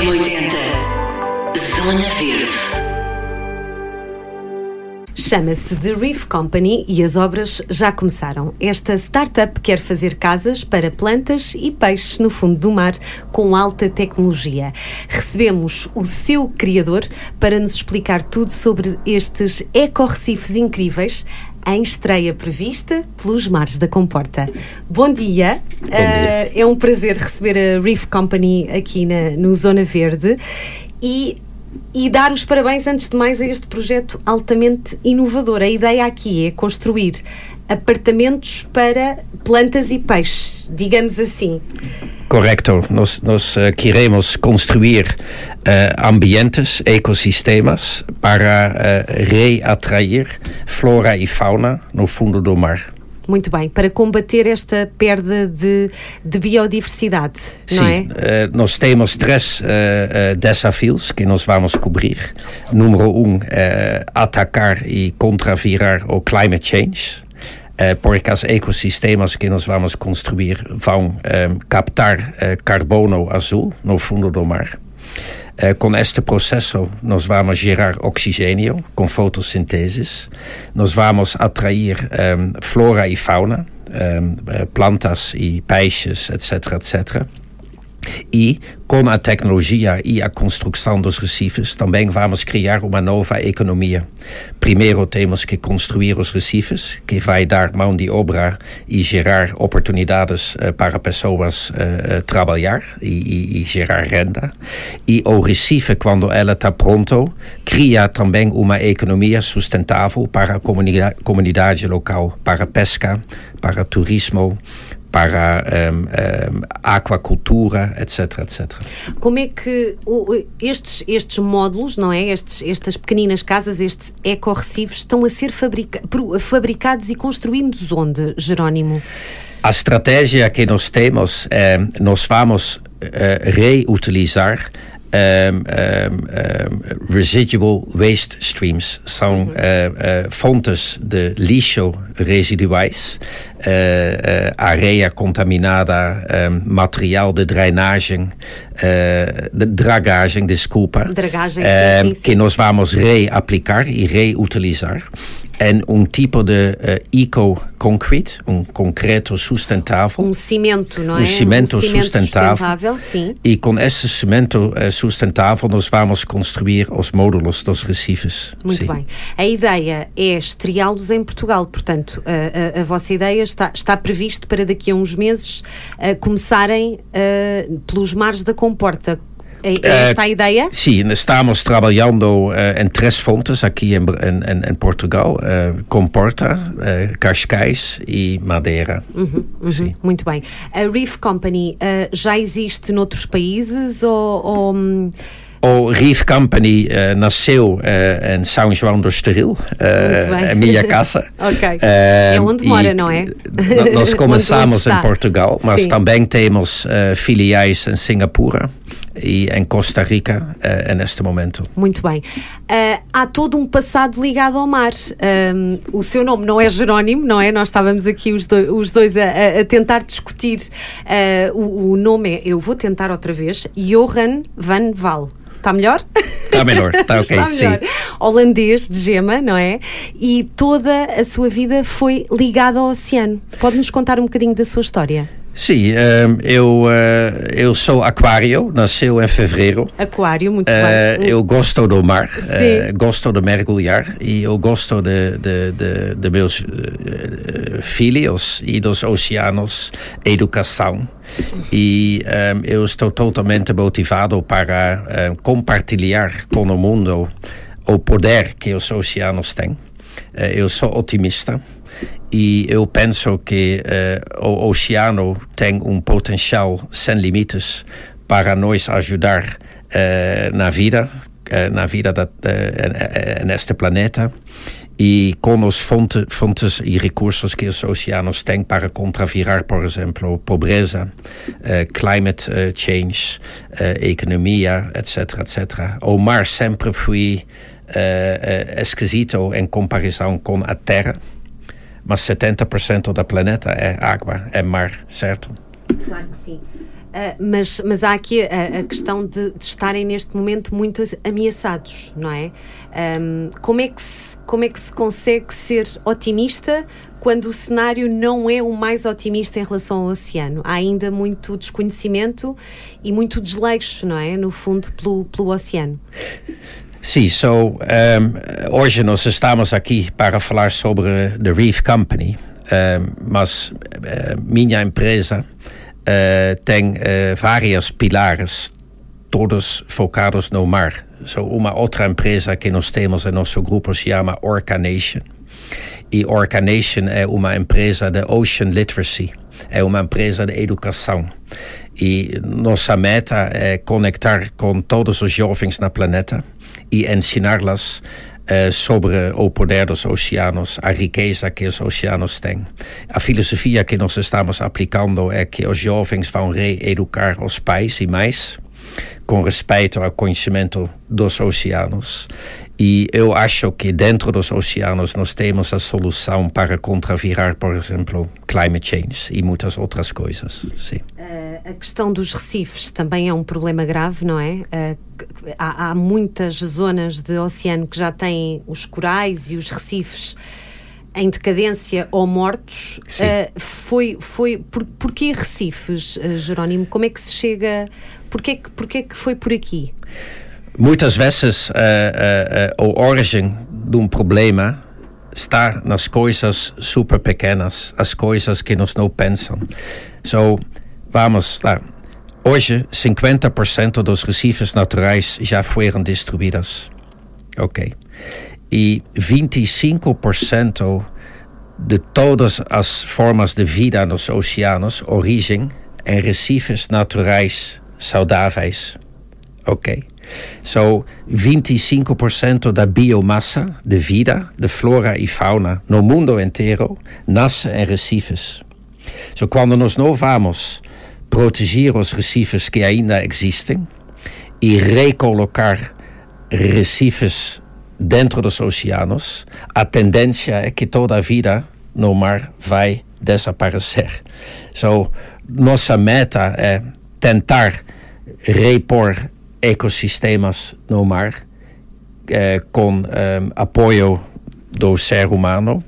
M80 Zona Verde Chama-se The Reef Company e as obras já começaram. Esta startup quer fazer casas para plantas e peixes no fundo do mar com alta tecnologia. Recebemos o seu criador para nos explicar tudo sobre estes eco-recifes incríveis em estreia prevista pelos Mares da Comporta. Bom dia, Bom dia. Uh, é um prazer receber a Reef Company aqui na, no Zona Verde e, e dar os parabéns, antes de mais, a este projeto altamente inovador. A ideia aqui é construir apartamentos para plantas e peixes, digamos assim. Correcto. Nós, nós uh, queremos construir uh, ambientes, ecossistemas para uh, reatrair flora e fauna no fundo do mar. Muito bem, para combater esta perda de, de biodiversidade, Sim, não é? Uh, nós temos três uh, uh, desafios que nós vamos cobrir. Número um, atacar e contravirar o climate change. Porque os ecossistemas que nós vamos construir um, ehm, captar uh, carbono azul no fundo do mar. Uh, com este processo, nós vamos gerar oxigênio com fotossíntese, nós vamos atrair um, flora e fauna, um, plantas e peixes, etc., etc. E com a tecnologia e a construção dos recifes, também vamos criar uma nova economia. Primeiro temos que construir os recifes, que vai dar mão de obra e gerar oportunidades uh, para pessoas uh, trabalhar e, e, e, gerar renda. E o recife, quando ela está pronto, cria também uma economia sustentável para a comunidade, local, para pesca, para turismo, para um, um, aquacultura, etc, etc. Como é que estes, estes módulos, não é? Estes, estas pequeninas casas, estes eco-recifes, estão a ser fabrica fabricados e construídos onde, Jerónimo? A estratégia que nós temos, é, nós vamos uh, reutilizar um, um, residual waste streams são uh, uh, fontes de lixo residuais, uh, areia contaminada, material de drenagem, de dragagem, desculpa, dragagem, sim, sim, sim. que nós vamos reaplicar e reutilizar en um tipo de uh, eco-concrete, um concreto sustentável. Um cimento, não é? Um cimento, um cimento sustentável. sustentável. sim. E com esse cimento uh, sustentável nós vamos construir os módulos dos recifes. Muito sim. bem. A ideia é estreá-los em Portugal, portanto, a, a, a, vossa ideia está, está previsto para daqui a uns meses uh, começarem pelos mares da Comporta é, é esta a ideia? Sim, estamos trabalhando uh, em três fontes aqui em, em, em Portugal: uh, Comporta, uh, Cascais e Madeira. Uhum, uhum, Sim. Muito bem. A Reef Company já existe noutros países ou... ou hum, o Reef Company uh, nasceu uh, em São João do Estoril, uh, a minha casa. ok. é onde mora, não é? Nós começamos em Portugal, mas Sim. também temos filiais em Singapura e em Costa Rica uh, neste momento. Muito bem. Uh, há todo um passado ligado ao mar. Um, o seu nome não é Jerónimo, não é? Nós estávamos aqui os dois, os dois a, a, tentar discutir. Uh, o, o, nome é, eu vou tentar outra vez, Johan van Val. Está melhor? Está melhor, está ok. Está melhor. Holandês de gema, não é? E toda a sua vida foi ligada ao oceano. Pode-nos contar um bocadinho da sua história? Sim, um, eu, uh, eu sou aquário, nasceu em fevereiro. Aquário, muito uh, bem. Eu gosto do mar, uh, gosto de mergulhar e eu gosto de, de, de, de meus filhos e dos oceanos, educação. E um, eu estou totalmente motivado para compartilhar com o mundo o poder que os oceanos têm. eu sou otimista e eu penso que uh, o oceano tem um potencial sem limites para nos ajudar uh, na vida, uh, na vida da, neste planeta e com fonte, fontes e recursos que os oceanos têm para contravirar, por exemplo, pobreza, climate change, economia, etc, etc. O mar sempre foi esquisito em comparação com a Terra mas 70% do planeta é água, é mar, certo? Claro que sim. Uh, mas, mas há aqui a, a questão de, de, estarem neste momento muito ameaçados, não é? Um, como, é que se, como é que se consegue ser otimista quando o cenário não é o mais otimista em relação ao oceano? Há ainda muito desconhecimento e muito desleixo, não é? No fundo, pelo, pelo oceano. Sim, so, um, hoje nós estamos aqui para falar sobre The Reef Company, um, mas uh, minha empresa uh, tem uh, várias pilares, todos focados no mar. So, uma outra empresa que nós temos em nosso grupo se chama Orca Nation. E Orca Nation é uma empresa de Ocean Literacy, é uma empresa de educação. E nossa meta é conectar com todos os jovens na planeta e ensiná-las uh, sobre o poder dos oceanos, a riqueza que os oceanos têm. A filosofia que nós estamos aplicando é que os jovens vão reeducar os pais e mais com respeito ao conhecimento dos oceanos. E eu acho que dentro dos oceanos nós temos a solução para contravirar, por exemplo, climate change e muitas outras coisas. Sim. Uh, a questão dos recifes também é um problema grave, não é? Há, há, muitas zonas de oceano que já têm os corais e os recifes em decadência ou mortos. Uh, foi, foi por, porquê recifes, Jerónimo? Como é que se chega? Porquê, porquê que foi por aqui? Muitas vezes uh, uh, uh, a origem de um problema está nas coisas super pequenas, as coisas que nós não pensam. So, vamos lá. Hoje, 50% dos recifes naturais já foram destruídos. Ok. E 25% de todas as formas de vida nos oceanos origem em recifes naturais saudáveis. Ok. So, 25% da biomassa de vida, de flora e fauna no mundo inteiro nasce em recifes. So, quando nós não vamos proteger os recifes que ainda existem e recolocar recifes dentro dos oceanos, a tendência é que toda a vida no mar vai desaparecer. So, nossa meta é tentar repor ecossistemas no mar eh, com um, apoio do ser humano,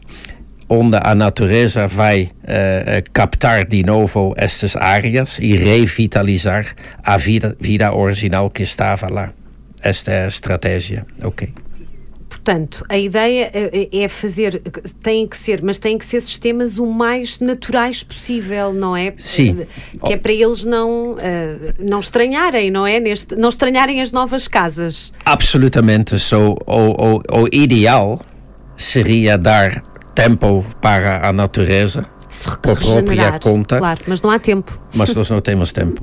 onde a natureza vai uh, captar de novo estas áreas e revitalizar a vida, vida original que estava lá. Esta é a estratégia. Ok. Portanto, a ideia é, é fazer, tem que ser, mas têm que ser sistemas o mais naturais possível, não é? Sim. Que é para eles não, não estranharem, não é? Neste, não estranharem as novas casas. Absolutamente. So, o, o, o ideal seria dar tempo para a natureza se por própria conta. Claro, mas não há tempo. Mas nós não temos tempo.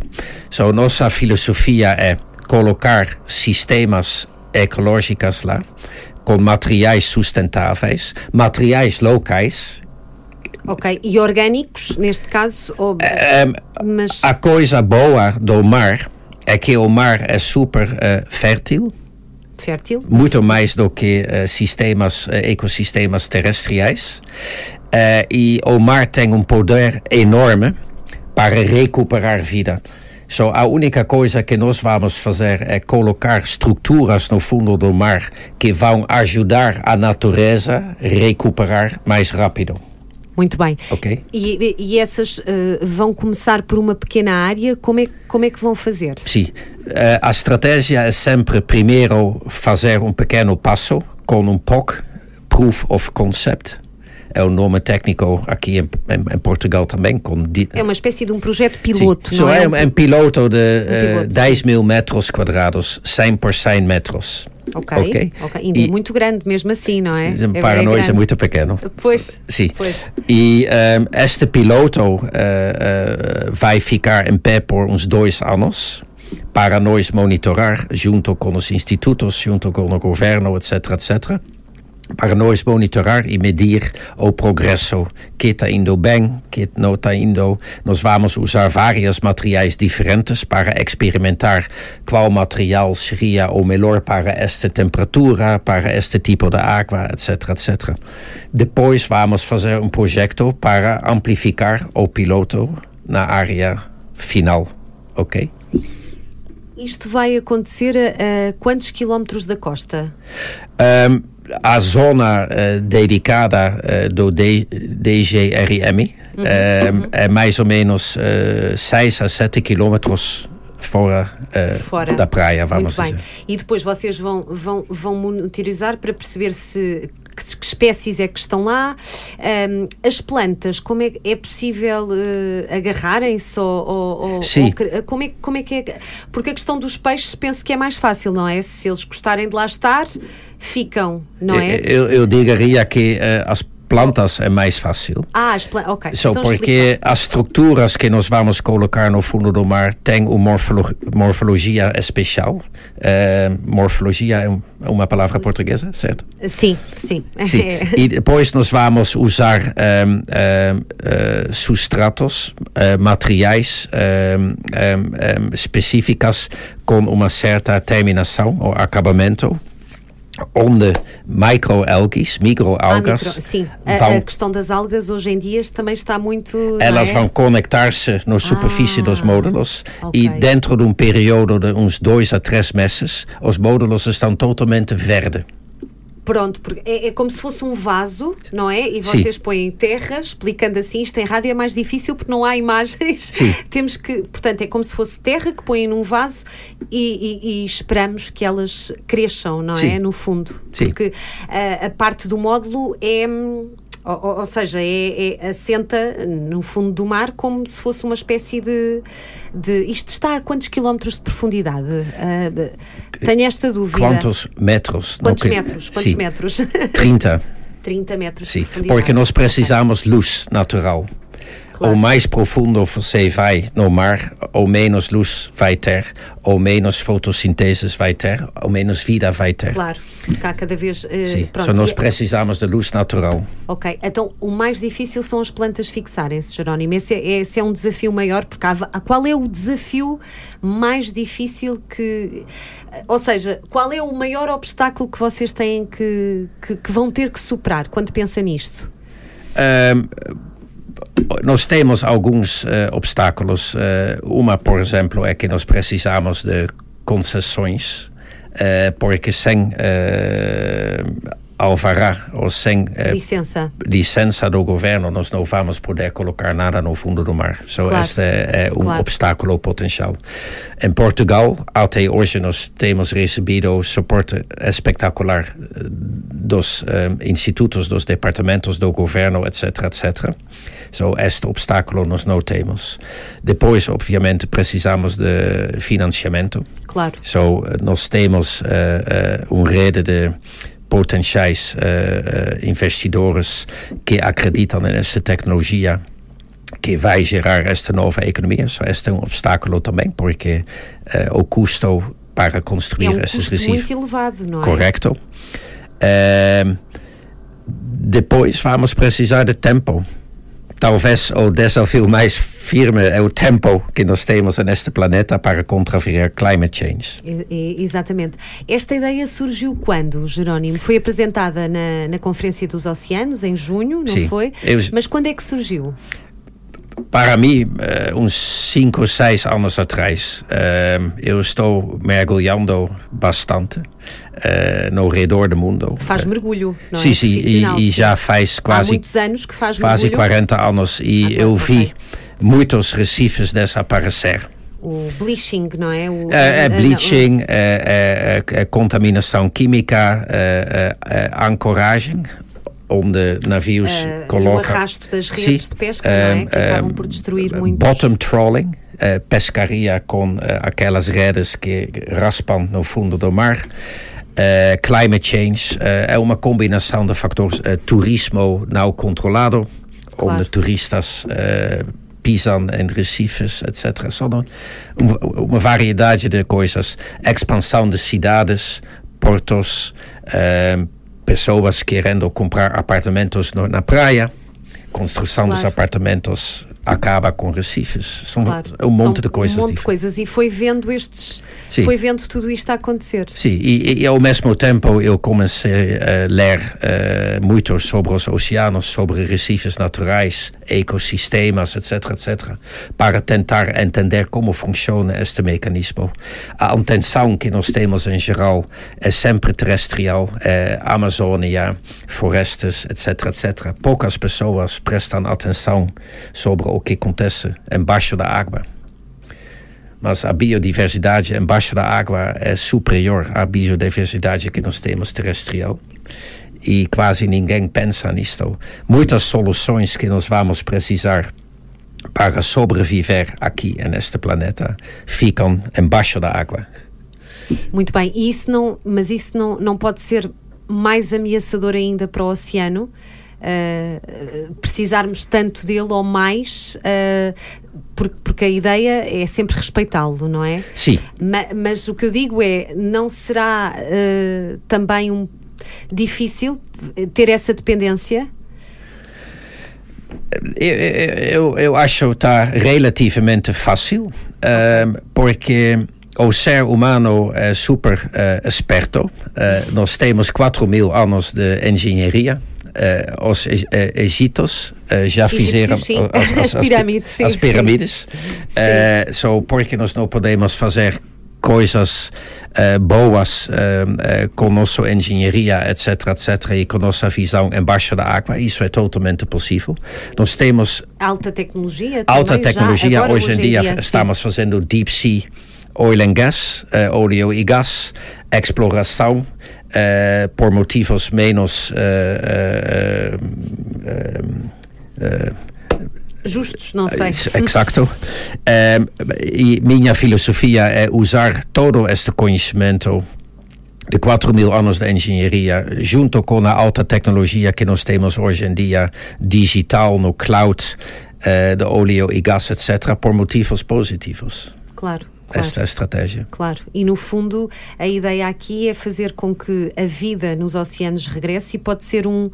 So, nossa filosofia é colocar sistemas ecológicos lá com materiais sustentáveis, materiais locais. Ok, e orgânicos, neste caso? Ou... Um, mas... A coisa boa do mar é que o mar é super uh, fértil. Fértil? Muito mais do que uh, sistemas, uh, ecossistemas terrestriais. e o mar tem um poder enorme para recuperar vida. So, a única coisa que nós vamos fazer é colocar estruturas no fundo do mar que vão ajudar a natureza a recuperar mais rápido. Muito bem. Ok. E, e essas uh, vão começar por uma pequena área? Como é, como é que vão fazer? Sim. Uh, a estratégia é sempre primeiro fazer um pequeno passo com um POC, Proof of Concept é o nome técnico aqui em, em, em Portugal também. Com é uma espécie de um projeto piloto, sim. não é? É um, um piloto de um piloto, uh, 10 mil metros quadrados, 100 por 100 metros. Ok, ok. okay. Ainda é e, é muito grande mesmo assim, não é? Para é nós grande. é muito pequeno. Pois, sim. Pois. E um, este piloto uh, uh, vai ficar em pé por uns dois anos para monitorar junto com os institutos, junto com o governo, etc, etc para monitorar e medir o progresso que indo bem, que está indo. Nós vamos usar vários materiais diferentes para experimentar qual material seria o melhor para esta temperatura, para este tipo de água, etc, etc. Depois vamos fazer um projeto para amplificar o piloto na área final ok? Isto vai acontecer a, a quantos quilómetros da costa? Um, a zona uh, dedicada uh, do D DGRM uhum, uhum. é mais ou menos uh, 6 a 7 quilómetros fora, uh, fora, da praia, vamos Muito dizer. Bem. E depois vocês vão, vão, vão monitorizar para perceber se que, que espécies é que estão lá. Um, as plantas, como é, é possível uh, agarrarem-se ou, ou, Sim. Ou, como, é, como é que é? Porque a questão dos peixes penso que é mais fácil, não é? Se eles gostarem de lá estar, ficam, não é? Eu, eu diria que uh, as plantas é mais fácil. Ah, as plantas, ok. So, então porque as estruturas que nós vamos colocar no fundo do mar têm uma morfolo morfologia especial. Uh, morfologia é uma palavra portuguesa, certo? Sim, sim. sim. e depois nós vamos usar um, um, uh, substratos, uh, materiais um, específicos com uma certa terminação ou acabamento onde microalgas, microalgas. Ah, micro, sim, vão, a, questão das algas hoje em dia também está muito. Elas é? vão conectar-se na superfície ah, dos módulos okay. e dentro de um período de uns dois a três meses, os módulos estão totalmente verdes. Pronto, porque é, é, como se fosse um vaso, não é? E vocês Sim. põem terra, explicando assim, isto em rádio é mais difícil porque não há imagens. Sim. Temos que, portanto, é como se fosse terra que põem num vaso e, e, e esperamos que elas cresçam, não Sim. é? No fundo. Sim. Porque a, a parte do módulo é ou, ou, seja, é, é, assenta no fundo do mar como se fosse uma espécie de. de isto está a quantos quilómetros de profundidade? Uh, tenho esta dúvida. Quantos metros? Quantos Não, metros? Quantos sim. metros? 30. 30 metros sim, porque nós precisamos luz natural. Claro. Ou mais profundo você vai no mar, ou menos luz vai ter, ou menos fotossíntese vai ter, ou menos vida vai ter. Claro, porque há cada vez. Uh, Sim, pronto, só nós precisamos de luz natural. Ok, então o mais difícil são as plantas fixarem-se, Jerónimo. Esse é, esse é um desafio maior, porque há, qual é o desafio mais difícil que. Ou seja, qual é o maior obstáculo que vocês têm que, que, que vão ter que superar quando pensa nisto? Um, nós temos alguns uh, obstáculos. Uh, uma, por exemplo, é que nós precisamos de concessões, uh, porque sem alvará ou sem licença. licença do governo, nós não vamos poder colocar nada no fundo do mar. So, claro. Este é, um claro. obstáculo potencial. Em Portugal, até hoje, nós temos recebido suporte espetacular dos institutos, dos departamentos do governo, etc., etc., So, este obstáculo nós não temos. Depois, obviamente, precisamos de financiamento. Claro. So, nós temos uh, uh, uma rede de potenciais uh, investidores que acreditam nessa tecnologia que vai gerar esta nova economia. So, este é um obstáculo também, porque o custo para construir é um esses custo muito elevado, não é? Correto. depois vamos precisar de tempo talvez o desafio mais firme é o tempo que nós temos neste planeta para contrariar climate change. exatamente. Esta ideia surgiu quando, Jerónimo? Foi apresentada na, na Conferência dos Oceanos, em junho, não Sim. foi? Eu... Mas quando é que surgiu? Para mim, uh, uns 5 ou 6 anos atrás, uh, eu estou mergulhando bastante no redor do mundo. Faz mergulho, não sim, é? Sim, e, e, já faz quase... Há muitos anos que faz quase mergulho. Quase 40 anos e ah, eu vi okay. Muitos recifes desaparecer. O bleaching, não é? O, é, é bleaching, é, é, é, contaminação química, a ancoragem, onde navios uh, colocam... O arrasto das redes Sim, de pesca, não é? Que acabam por destruir muitos... Bottom trawling, pescaria com aquelas redes que raspam no fundo do mar. Climate change é uma combinação de fatores. turismo não controlado, claro. onde turistas pisam em recifes, etc. São uma, variedade de coisas. Expansão de cidades, portos, pessoas querendo comprar apartamentos no, na praia, construção claro. dos apartamentos acaba com recifes. São claro. um monte São de coisas. Um monte de coisas. E foi vendo estes. Sim. Foi vendo tudo isto a acontecer. Sim, e, e, ao mesmo tempo eu comecei a ler uh, muito sobre os oceanos, sobre recifes naturais ecossistemas, etc., etc., para tentar entender como funciona este mecanismo. A atenção que nós temos em geral é sempre terrestrial, é Amazônia, florestas, etc., etc. Poucas pessoas prestam atenção sobre o que acontece embaixo da água mas a biodiversidade embaixo da água é superior à biodiversidade que nós temos terrestrial e quase ninguém pensa nisto. Muitas soluções que nós vamos precisar para sobreviver aqui neste planeta ficam embaixo da água. Muito bem, e isso não, mas isso não, não pode ser mais ameaçador ainda para o oceano? Uh, precisarmos tanto dele ou mais, uh, porque, porque, a ideia é sempre respeitá-lo, não é? Sim. Ma, mas o que eu digo é, não será uh, também um difícil ter essa dependência? Eu, eu, eu acho que está relativamente fácil, okay. porque o ser humano é super uh, esperto. Uh, nós temos 4 mil anos de engenharia. Uh, os egípcios já fizeram sim. As, as, as, pirâmides. Sim, as pirâmides. Sim. so, porque nós não podemos fazer coisas uh, boas uh, uh, com nossa engenharia, etc, etc, e com nossa visão embaixo da água, isso é totalmente possível. Nós temos... Alta tecnologia Alta tecnologia, hoje, hoje, em dia, dia estamos fazendo deep sea oil and gas, óleo e gás, exploração, por motivos menos justos, não sei. Exato. um, e minha filosofia é usar todo este conhecimento de 4 mil anos de engenharia, junto com a alta tecnologia que nós temos hoje em dia, digital, no cloud, uh, de óleo e gás, etc., por motivos positivos. Claro. Claro, esta estratégia. Claro, e no fundo a ideia aqui é fazer com que a vida nos oceanos regresse e pode ser um. Uh,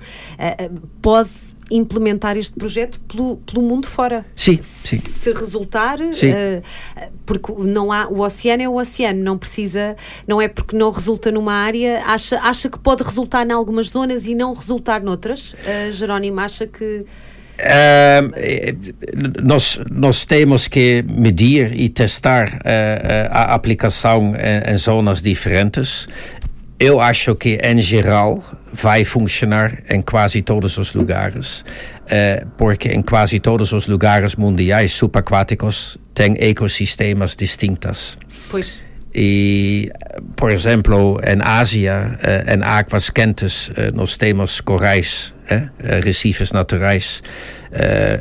pode implementar este projeto pelo, pelo mundo fora. Sim, sim. Se resultar, sim. Uh, porque não há, o oceano é o oceano, não precisa, não é porque não resulta numa área, acha, acha que pode resultar em algumas zonas e não resultar noutras? Uh, Jerónimo, acha que... Uh, nós, nós temos que medir e testar uh, a aplicação em, em, zonas diferentes. Eu acho que, em geral, vai funcionar em quase todos os lugares, uh, porque em quase todos os lugares mundiais subaquáticos tem ecossistemas distintos. Pois. E, por exemplo, em Ásia, uh, em águas quentes, uh, nós temos corais, recifes naturais.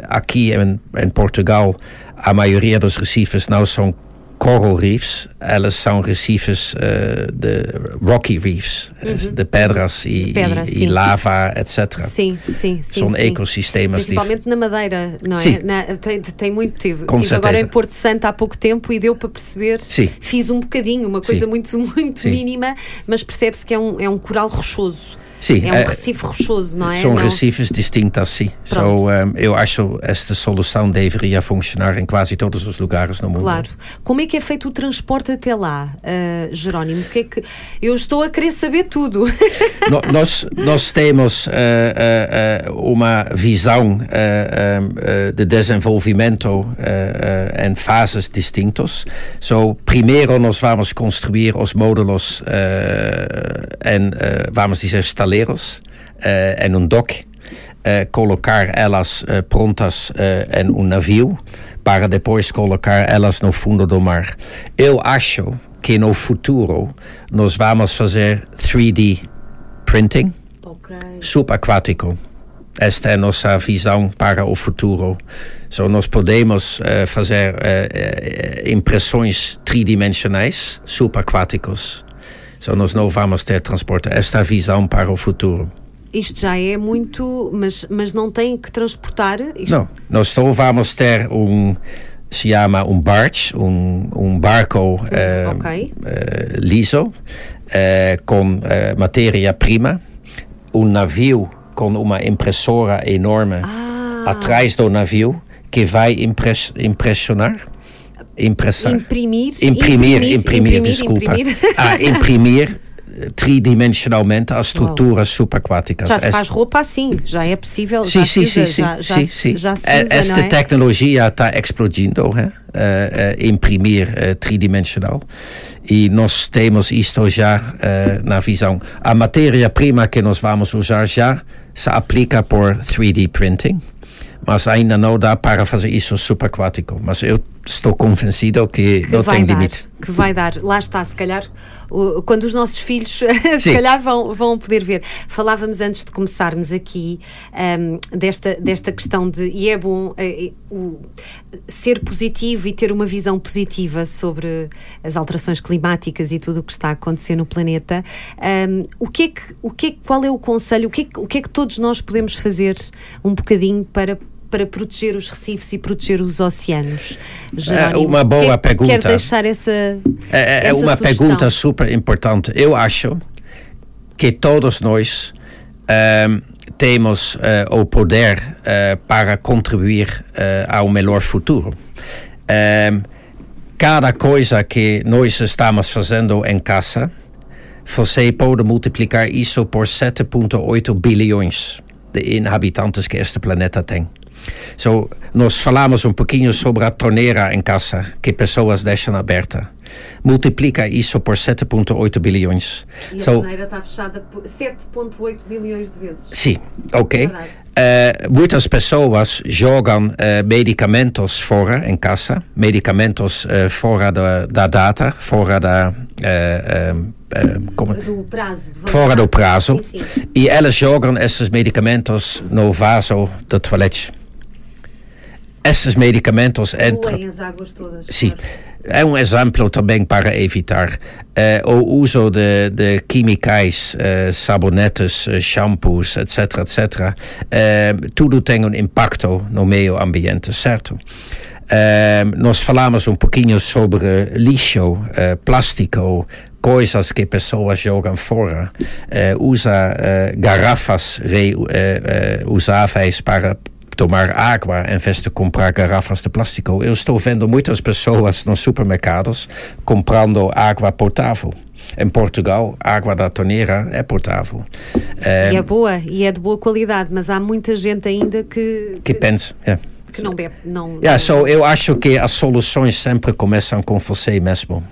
aqui em, em Portugal, a maioria dos recifes não são coral reefs, elas são recifes uh, de rocky reefs, uhum. de pedras e, Pedra, e, e, lava, etc. Sim, sim, sim. São sim. ecossistemas. Principalmente na Madeira, não é? Sim. Na, tem, tem muito. Tive, Com tive agora em Porto Santo há pouco tempo e deu para perceber. Sim. Fiz um bocadinho, uma coisa sim. muito, muito mínima, mas percebe-se que é um, é um coral rochoso. Sim, é um recife rochoso, não é? São não? recifes distintos, sim. So, um, eu acho que esta solução deveria funcionar em quase todos os lugares no mundo. Claro. Como é que é feito o transporte até lá, uh, Jerónimo? Que é que... Eu estou a querer saber tudo. no, nós, nós temos uh, uh, uma visão de desenvolvimento em fases distintas. So, primeiro nós vamos construir os módulos em, vamos dizer, estaleiro brasileiros uh, em um dock, uh, colocar elas uh, prontas em um navio para depois colocar elas no fundo do mar. Eu acho que no futuro nós vamos fazer 3D printing okay. subaquático. Esta é a nossa visão para o futuro. So, nós podemos uh, fazer uh, impressões tridimensionais subaquáticos So, nós não vamos ter transporte. Esta visão para o futuro. Isto já é muito, mas, mas não tem que transportar? Isto... Não, nós só vamos ter um, se chama um barge, um, um barco uh, okay. uh, liso, uh, com matéria-prima, um navio com uma impressora enorme ah. atrás do navio que vai impress impressionar Impressar. Imprimir. Imprimir, imprimir, imprimir desculpa. Imprimir. Ah, imprimir tridimensionalmente as estruturas subaquáticas. Já se faz roupa assim, já é possível. Sim, já sim, usa, sim, já, já sim, sim. já se Eh, usa, Esta é? tecnologia está explodindo? Eh, eh, imprimir eh, tridimensional. E nós temos isto já na visão. A matéria-prima que nós vamos usar já se aplica por 3D printing. Mas ainda não dá para fazer isso subaquático. Mas eu estou convencido que, que não tem dar, limite. que vai dar. Lá está, se calhar, quando os nossos filhos, se Sim. calhar, vão, vão poder ver. Falávamos antes de começarmos aqui ahm, desta, desta questão de, e é bom eh, o, ser positivo e ter uma visão positiva sobre as alterações climáticas e tudo o que está a acontecer no planeta. Ahm, o que é que, o que é, qual é o conselho? O que é o que é que todos nós podemos fazer um bocadinho para para proteger os recifes e proteger os oceanos? Jerónimo? uma O que boa é que pergunta. Quer deixar essa. É, é essa uma sugestão? pergunta super importante. Eu acho que todos nós ehm, temos eh, o poder eh, para contribuir eh, ao melhor futuro. Ehm, cada coisa que nós estamos fazendo em casa, você pode multiplicar isso por 7,8 bilhões de inhabitantes que este planeta tem. So, nós falamos um pouquinho sobre a torneira em casa que pessoas deixam aberta. Multiplica isso por 7,8 bilhões. E a So, torneira está fechada por 7,8 bilhões de vezes. Sim, ok. Eh, muitas pessoas jogam eh, medicamentos fora em casa, medicamentos eh, fora da, da data, fora da. como- Do prazo. fora do prazo. Sim, sim. E elas jogam esses medicamentos no vaso do toalete. Esses medicamentos entram. As águas todas. Sim. claro. É um exemplo também para evitar eh, o uso de, de químicos, eh, sabonetes, eh, shampoos, etc, etc. Tudo tem um impacto no meio ambiente, certo? Nós falamos um pouquinho sobre lixo, plástico, coisas que pessoas jogam fora. Usa garrafas reusáveis para tomar água em vez de comprar garrafas de plástico. Eu estou vendo muitas pessoas nos supermercados comprando água potável. Em Portugal, a água da torneira é potável. Eh, E é boa, e é de boa qualidade, mas há muita gente ainda que, que pensa. yeah. que não bebe. Não, Yeah, não- so eu acho que as soluções sempre começam com você mesmo.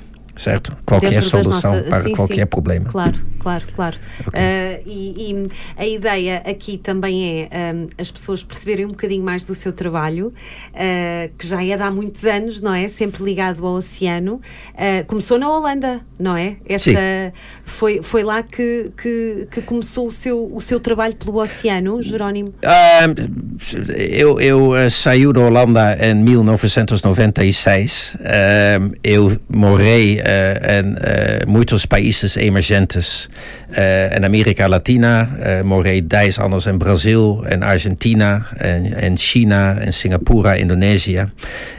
Certo? Qualquer Dentro solução nossas- para sim, qualquer sim. problema. Claro, claro, claro. Ah, e, e a ideia aqui também é ahm, as pessoas perceberem um bocadinho mais do seu trabalho, ah, que já é de há muitos anos, não é? Sempre ligado ao oceano. Ah, começou na Holanda, não é? Esta foi, foi lá que, que, que começou o seu, o seu trabalho pelo oceano, Jerónimo. Ah, eu, eu saí da Holanda em 1996. Ah, eu morei eh, em eh, muitos países emergentes. Eh, em América Latina, eh, morei 10 anos em Brasil, em Argentina, em, em China, em Singapura, Indonésia.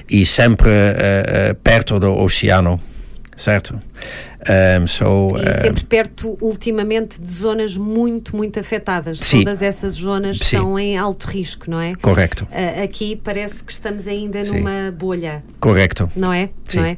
E sempre eh, eh, perto do oceano, certo? Um, so, E eh, sempre perto, ultimamente, de zonas muito, muito afetadas. Sim. Todas essas zonas Sim. estão em alto risco, não é? correcto, Ah, aqui parece que estamos ainda Sim. numa bolha, correcto. não é? Sim. Não é?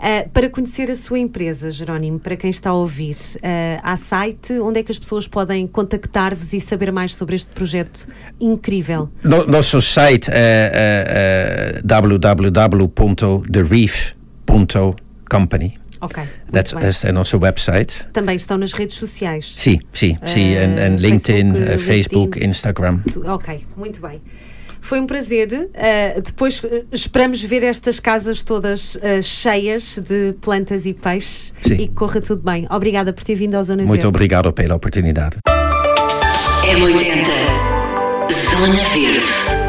Ah, para conhecer a sua empresa, Jerónimo, para quem está a ouvir, ah, há site onde é que as pessoas podem contactar-vos e saber mais sobre este projeto incrível? No, nosso site é, é, é www.thereef.company. Ok. muito That's, bem. esse é nosso website. Também estão nas redes sociais. Sim, sim, sim. Eh, em, em LinkedIn, Facebook, eh, Facebook, LinkedIn. Instagram. Ok, muito bem. Foi um prazer. ah, depois ah, esperamos ver estas casas todas ah, cheias de plantas e peixes Sim. e que corra tudo bem. Obrigada por ter vindo ao Zona Muito Verde. obrigado pela oportunidade. M80 Zona Verde